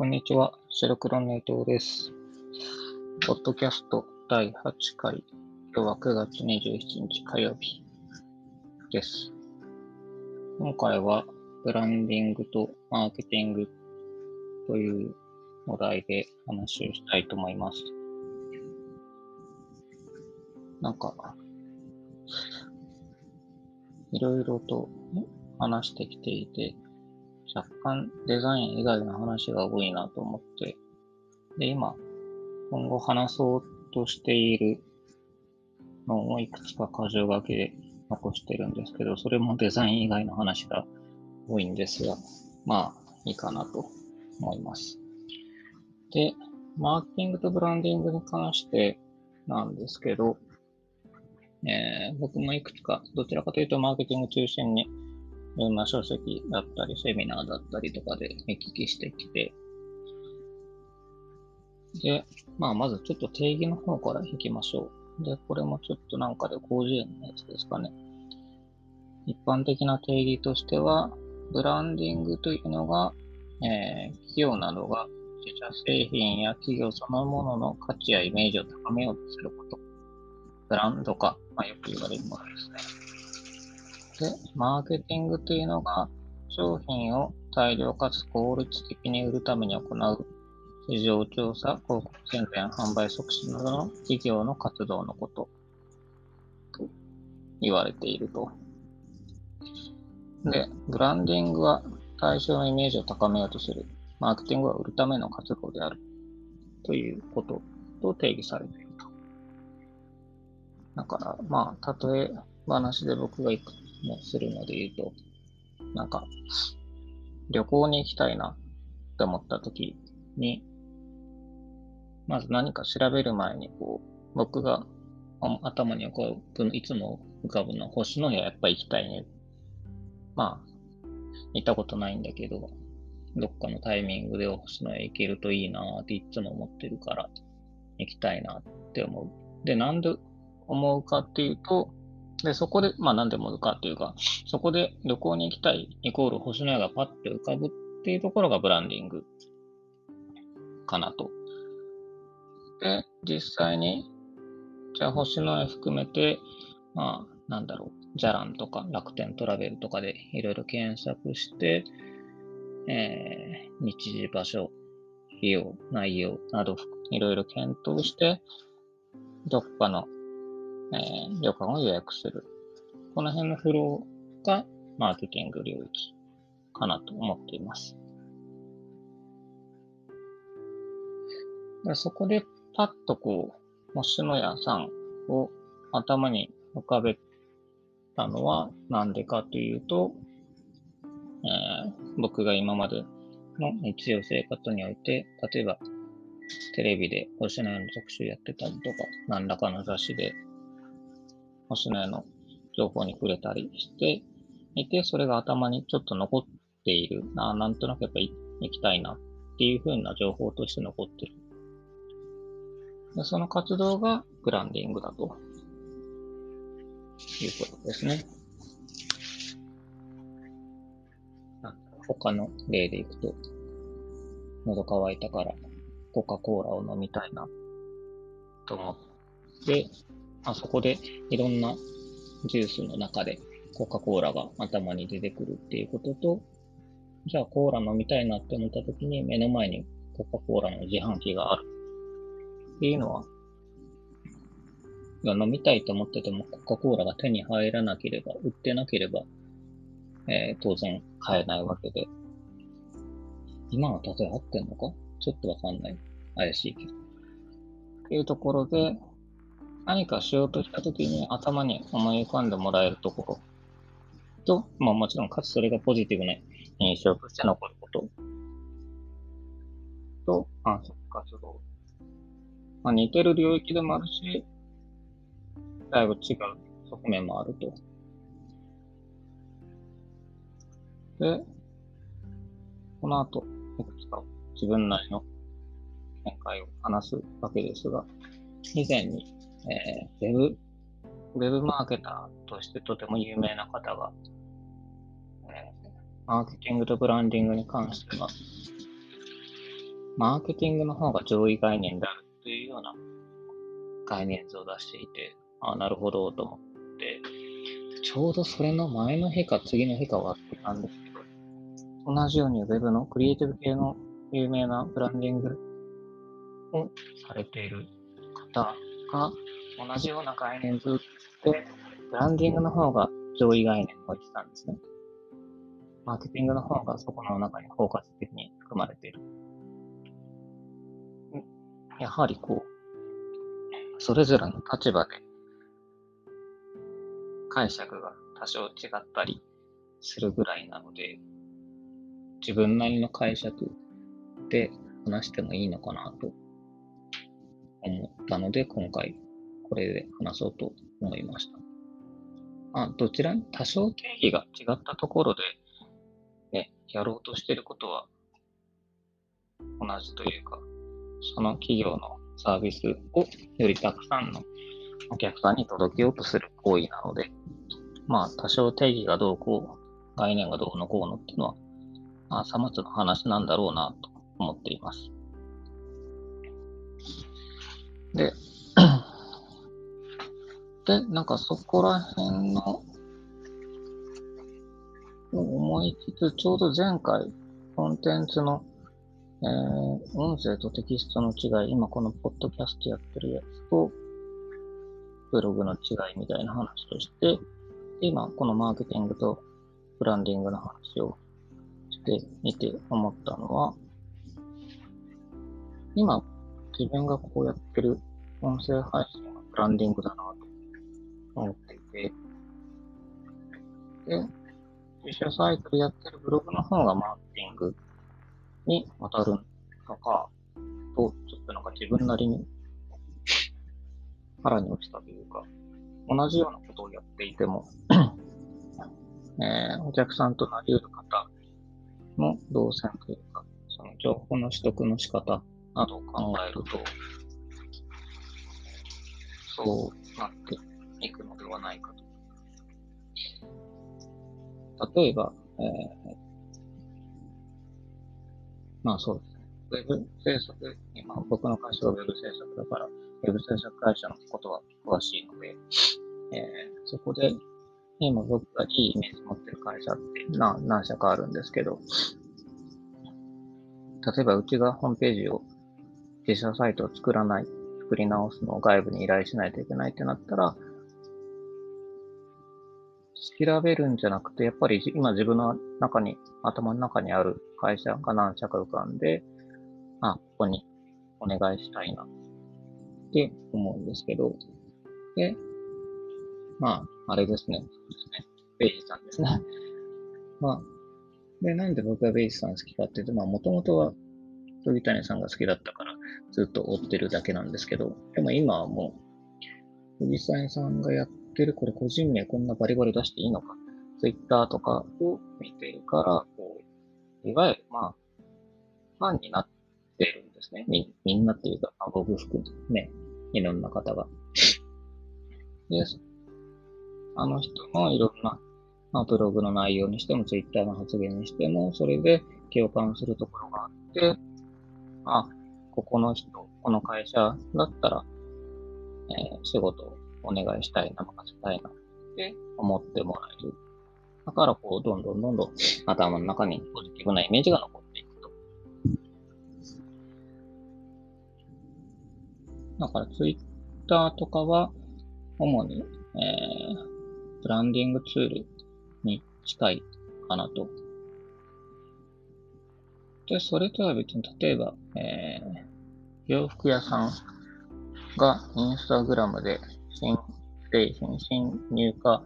こんにちは、白黒の伊藤です。ポッドキャスト第8回、今日は9月27日火曜日です。今回は、ブランディングとマーケティングというお題で話をしたいと思います。なんか、いろいろと話してきていて、若干デザイン以外の話が多いなと思って、で、今、今後話そうとしているのをいくつか箇条書きで残してるんですけど、それもデザイン以外の話が多いんですが、まあ、いいかなと思います。で、マーケティングとブランディングに関してなんですけど、えー僕もいくつか、どちらかというとマーケティング中心にいろんな書籍だったり、セミナーだったりとかで見聞きしてきて、で、まあ、まずちょっと定義の方からいきましょう。で、これもちょっとなんかで広辞苑のやつですかね。一般的な定義としては、ブランディングというのが、えー企業などが自社製品や企業そのものの価値やイメージを高めようとすること。ブランド化、まあ、よく言われるものですね。で、マーケティングというのが、商品を大量かつ効率的に売るために行う市場調査、広告宣伝、販売促進などの企業の活動のことと言われていると。で、ブランディングは対象のイメージを高めようとする。マーケティングは売るための活動である。ということと定義されていると。だから、まあ、例え話で僕がいくもするので言うと、なんか、旅行に行きたいなって思った時に、まず何か調べる前に、こう、僕が頭に浮かぶ、いつも浮かぶのは星のややっぱ行きたいね。まあ、行ったことないんだけど、どっかのタイミングで星のや行けるといいなっていつも思ってるから、行きたいなって思う。で、なんで思うかっていうと、で、そこで、まあなんで思うかっていうか、そこで旅行に行きたいイコール星のやがパッて浮かぶっていうところがブランディングかなと。で、実際に、じゃあ星のや含めて、まあなんだろう、じゃらんとか楽天トラベルとかでいろいろ検索して、えー日時場所、費用、内容などいろいろ検討して、どっかのえー旅館を予約する。この辺のフローがマーケティング領域かなと思っています。そこでパッとこう、星野屋さんを頭に浮かべたのはなんでかというと、えー僕が今までの日常生活において、例えばテレビで星野屋の特集やってたりとか、何らかの雑誌で星野屋の情報に触れたりしていて、それが頭にちょっと残っているな、なんとなくやっぱり行きたいなっていう風な情報として残ってる。でその活動がブランディングだということですね。他の例でいくと、喉乾いたからコカ・コーラを飲みたいなと思って、あそこでいろんなジュースの中でコカ・コーラが頭に出てくるっていうことと、じゃあコーラ飲みたいなって思った時に目の前にコカ・コーラの自販機があるっていうのは、いや飲みたいと思っててもコカ・コーラが手に入らなければ、売ってなければ、えー当然買えないわけで。今の例え合ってんのか？ちょっとわかんない。怪しいけど。っていうところで、何かしようとしたときに頭に思い浮かんでもらえるところと、まあもちろんかつそれがポジティブな印象として残ることと、観測活動。まあ、似てる領域でもあるし、だいぶ違う側面もあると。で、この後、いくつか自分なりの見解を話すわけですが、以前に、えーウェブ、ウェブマーケターとしてとても有名な方が、えーマーケティングとブランディングに関しては、マーケティングの方が上位概念であるというような概念図を出していて、あなるほどと思って、ちょうどそれの前の日か次の日かはあったんですけど、同じように Web のクリエイティブ系の有名なブランディングをされている方が同じような概念図で、ブランディングの方が上位概念を言ってたんですね。マーケティングの方がそこの中に包括的に含まれている。やはりこう、それぞれの立場で解釈が多少違ったりするぐらいなので、自分なりの解釈で話してもいいのかなと思ったので、今回これで話そうと思いました。まあ、どちらに多少定義が違ったところで、ね、やろうとしていることは同じというか、その企業のサービスをよりたくさんのお客さんに届けようとする行為なので、まあ、多少定義がどうこう、概念がどうのこうのっていうのは、まあ、さまつの話なんだろうなと思っています。で、でなんかそこら辺の、思いつつ、ちょうど前回、コンテンツの、えー、音声とテキストの違い、今このポッドキャストやってるやつと、ブログの違いみたいな話をして、今このマーケティングとブランディングの話をしてみて思ったのは、今自分がこうやってる音声配信はブランディングだな思っていて、で、自社サイトでやってるブログの方がマーケティングに当たるのか、と、ちょっとなんか自分なりに腹に落ちたというか、同じようなことをやっていてもえー、お客さんとなり得る方の動線というか、その情報の取得の仕方などを考えると、そうなっていくのではないかと。例えば、えー、まあそうですね。ウェブ制作、今僕の会社はウェブ制作だから、ウェブ制作会社のことは詳しいので、えー、そこで今僕がいいイメージ持ってる会社って何何社かあるんですけど、例えばうちがホームページを自社サイトを作らない、作り直すのを外部に依頼しないといけないってなったら、調べるんじゃなくて、やっぱり今自分の中に、頭の中にある会社が何社か浮かんで、あ、ここにお願いしたいなって思うんですけど、で、まあ、あれですね。ベイジさんですね。まあ、で、なんで僕がベイジさん好きかっていうと、まあ、もともとは、鳥谷さんが好きだったから、ずっと追ってるだけなんですけど、でも今はもう、藤谷さんがやってる、これ個人名こんなバリバリ出していいのか、ツイッターとかを見てるから、こう、いわゆる、まあ、ファンになってるんですね。み、みんなっていうか、まあ、僕含め、ね、いろんな方が。で、あの人のいろんな、まあ、ブログの内容にしても、ツイッターの発言にしても、それで共感するところがあって、あ、ここの人、この会社だったら、えー、仕事をお願いしたいな、任せたいなって思ってもらえる。だから、こう、どんどんどんどん頭の中にポジティブなイメージが残っていくと。だから、ツイッターとかは、主に、えー、ブランディングツールに近いかなとで、それとは別に、例えば、えー、洋服屋さんがインスタグラムで新製品、新入荷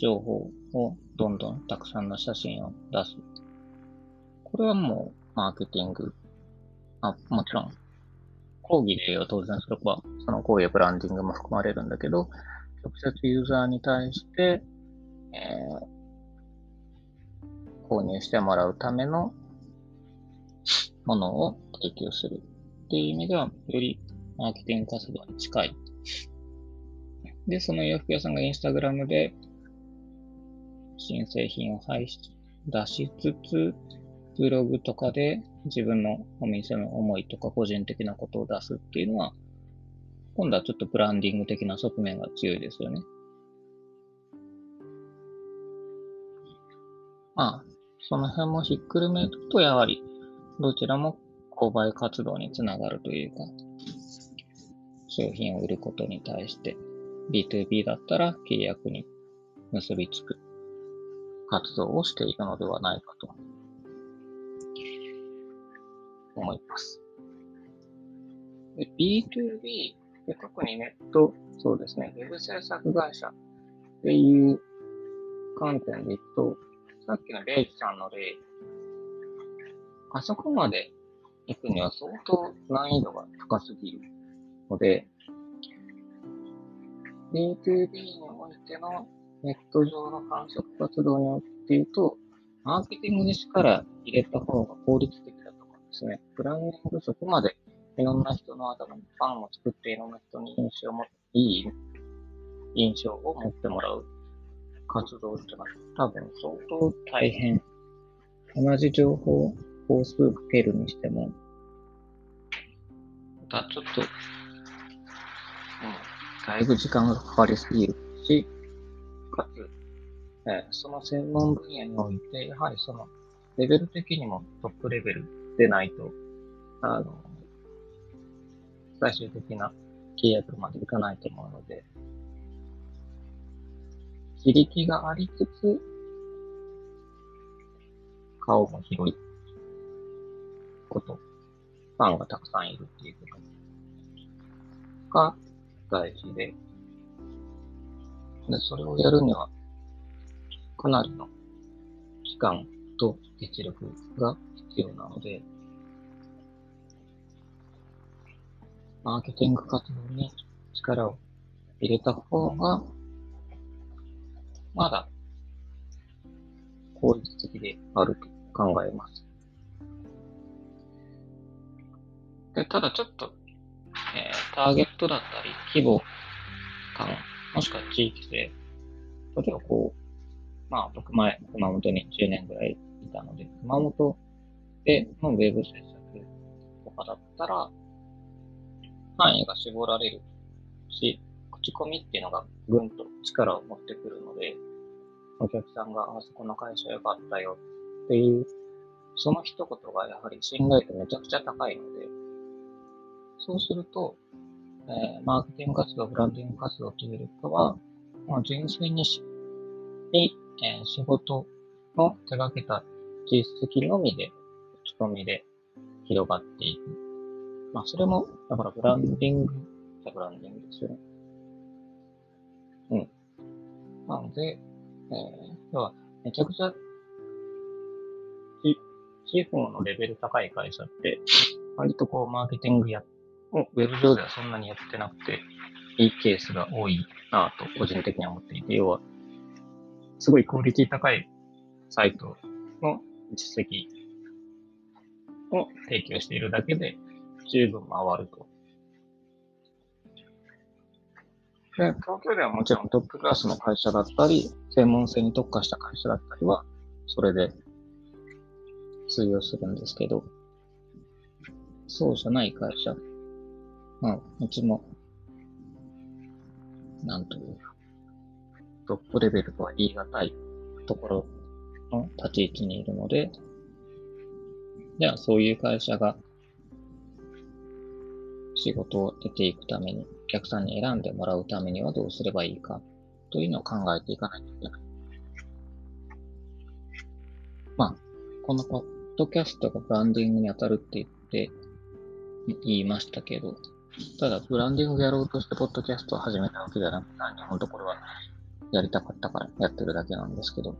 情報をどんどんたくさんの写真を出す。これはもうマーケティング。あ、もちろん、講義では当然それは、その講義やブランディングも含まれるんだけど、直接ユーザーに対して、えー、購入してもらうためのものを提供するっていう意味では、よりマーケティング活動に近い。で、その洋服屋さんがインスタグラムで新製品を配出しつつ、ブログとかで自分のお店の思いとか個人的なことを出すっていうのは、今度はちょっとブランディング的な側面が強いですよね。まあ、その辺もひっくるめると、やはり、どちらも購買活動につながるというか、商品を売ることに対して、B2B だったら契約に結びつく。活動をしているのではないかと。思います。B2B で、特にネット、そうですね、ウェブ制作会社っていう観点でいくと、さっきのレイキさんの例、あそこまで行くには相当難易度が高すぎるので、B2B においてのネット上の繁殖活動において言うと、マーケティングに力入れた方が効率的だと思うんですね。ブランディングそこまでいろんな人の頭にファンを作っていろんな人に印象も、いい印象を持ってもらう活動ってのは多分相当大変。同じ情報を数かけるにしても、またちょっと、だいぶ時間がかかりすぎるし、かつ、えー、その専門分野において、やはりその、レベル的にもトップレベルでないと、あの、最終的な契約までいかないと思うので、自力がありつつ、顔も広いこと、ファンがたくさんいるっていうこと。が大事で、で、それをやるには、かなりの期間と実力が必要なので、マーケティング活動に力を入れた方が、まだ効率的であると考えます。でただちょっと、えー、ターゲットだったり、規模感、もしくは地域性、例えばこう、まあ僕前、熊本に10年ぐらいいたので、熊本でのウェブ制作とかだったら、範囲が絞られるし、口コミっていうのがぐんと力を持ってくるので、お客さんが、あそこの会社良かったよっていう、その一言がやはり信頼度めちゃくちゃ高いので、そうすると、えー、マーケティング活動、ブランディング活動というよりかは、まあ、純粋にし、に、えー、仕事の手掛けた実績のみで、口コミで広がっていく。まあ、それも、だからブランディング、ブランディングですよね。うん。なので、えー、要は、めちゃくちゃ、地方のレベル高い会社って、割とこう、マーケティングや、ウをウェブ上ではそんなにやってなくて、いいケースが多いなぁと、個人的には思っていて、要は、すごいクオリティ高いサイトの実績を提供しているだけで、十分回ると。で、東京ではもちろんトップクラスの会社だったり、専門性に特化した会社だったりは、それで通用するんですけど、そうじゃない会社、まあ、うちも、なんという、トップレベルとは言い難いところの立ち位置にいるので、じゃあそういう会社が仕事を得ていくために、お客さんに選んでもらうためにはどうすればいいかというのを考えていかないといけない。まあ、このポッドキャストがブランディングに当たるって言って言いましたけど、ただブランディングやろうとしてポッドキャストを始めたわけじゃなくて、本当これはやりたかったからやってるだけなんですけど。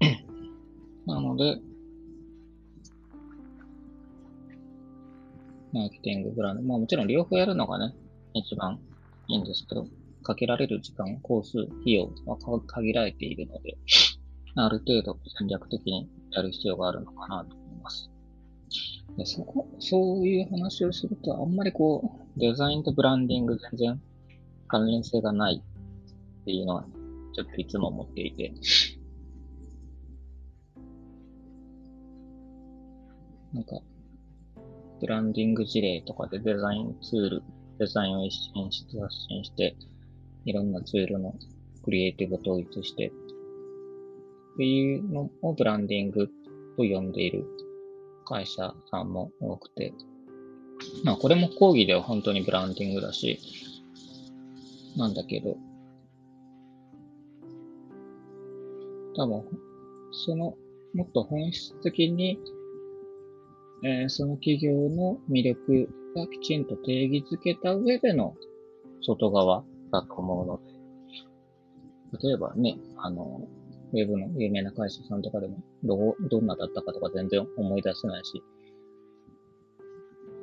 なので、マーケティング、ブランド。まあもちろん両方やるのがね、一番いいんですけど、かけられる時間、工数、費用は限られているので、ある程度戦略的にやる必要があるのかなと思います。でそこ、そういう話をすると、あんまりこう、デザインとブランディング全然関連性がないっていうのは、ちょっといつも思っていて、なんか、ブランディング事例とかでデザインツール、デザインを演出発信して、いろんなツールのクリエイティブを統一して、っていうのをブランディングと呼んでいる。会社さんも多くて、まあこれも講義では本当にブランディングだし、なんだけど、多分、その、もっと本質的に、えー、その企業の魅力がきちんと定義づけた上での外側だと思うので、例えばね、あの、ウェブの有名な会社さんとかでも、ど、どんなだったかとか全然思い出せないし、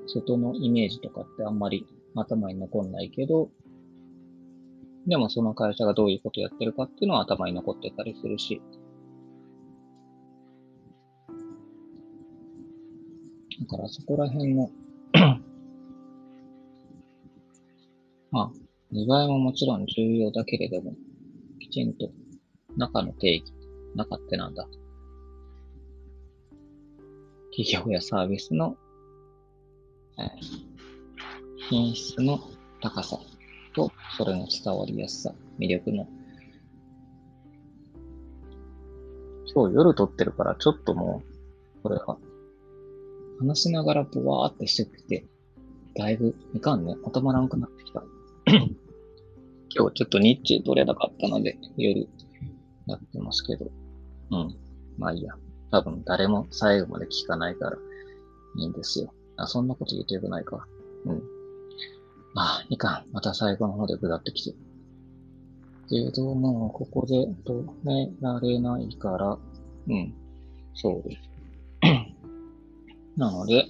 外のイメージとかってあんまり頭に残んないけど、でもその会社がどういうことやってるかっていうのは頭に残ってたりするし、だからそこら辺の まあ、見栄えももちろん重要だけれども、きちんと中の定義、中ってなんだ？企業やサービスの、えー、品質の高さと、それの伝わりやすさ、魅力の。今日夜撮ってるから、ちょっともう、これは、話しながらブワーってしてきて、だいぶ、いかんね、まとまらんくなってきた。今日ちょっと日中撮れなかったので、夜やってますけど。うん。まあいいや。多分誰も最後まで聞かないからいいんですよ。あ、そんなこと言ってよくないか。うん。まあ、いかん。また最後の方で下ってきて。けど、もう、ここで止められないから、うん。そうです。なので、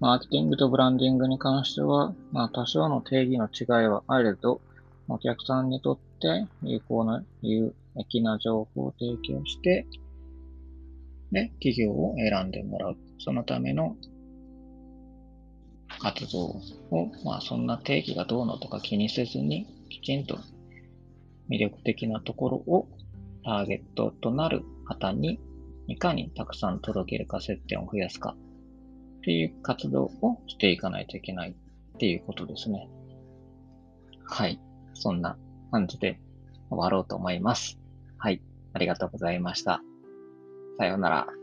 マーケティングとブランディングに関しては、まあ、多少の定義の違いはあれど、お客さんにとって有効な、有益な情報を提供して、で、企業を選んでもらう。そのための活動を、まあそんな定義がどうのとか気にせずに、きちんと魅力的なところをターゲットとなる方にいかにたくさん届けるか、接点を増やすかっていう活動をしていかないといけないっていうことですね。はい。そんな感じで終わろうと思います。はい。ありがとうございました。さようなら。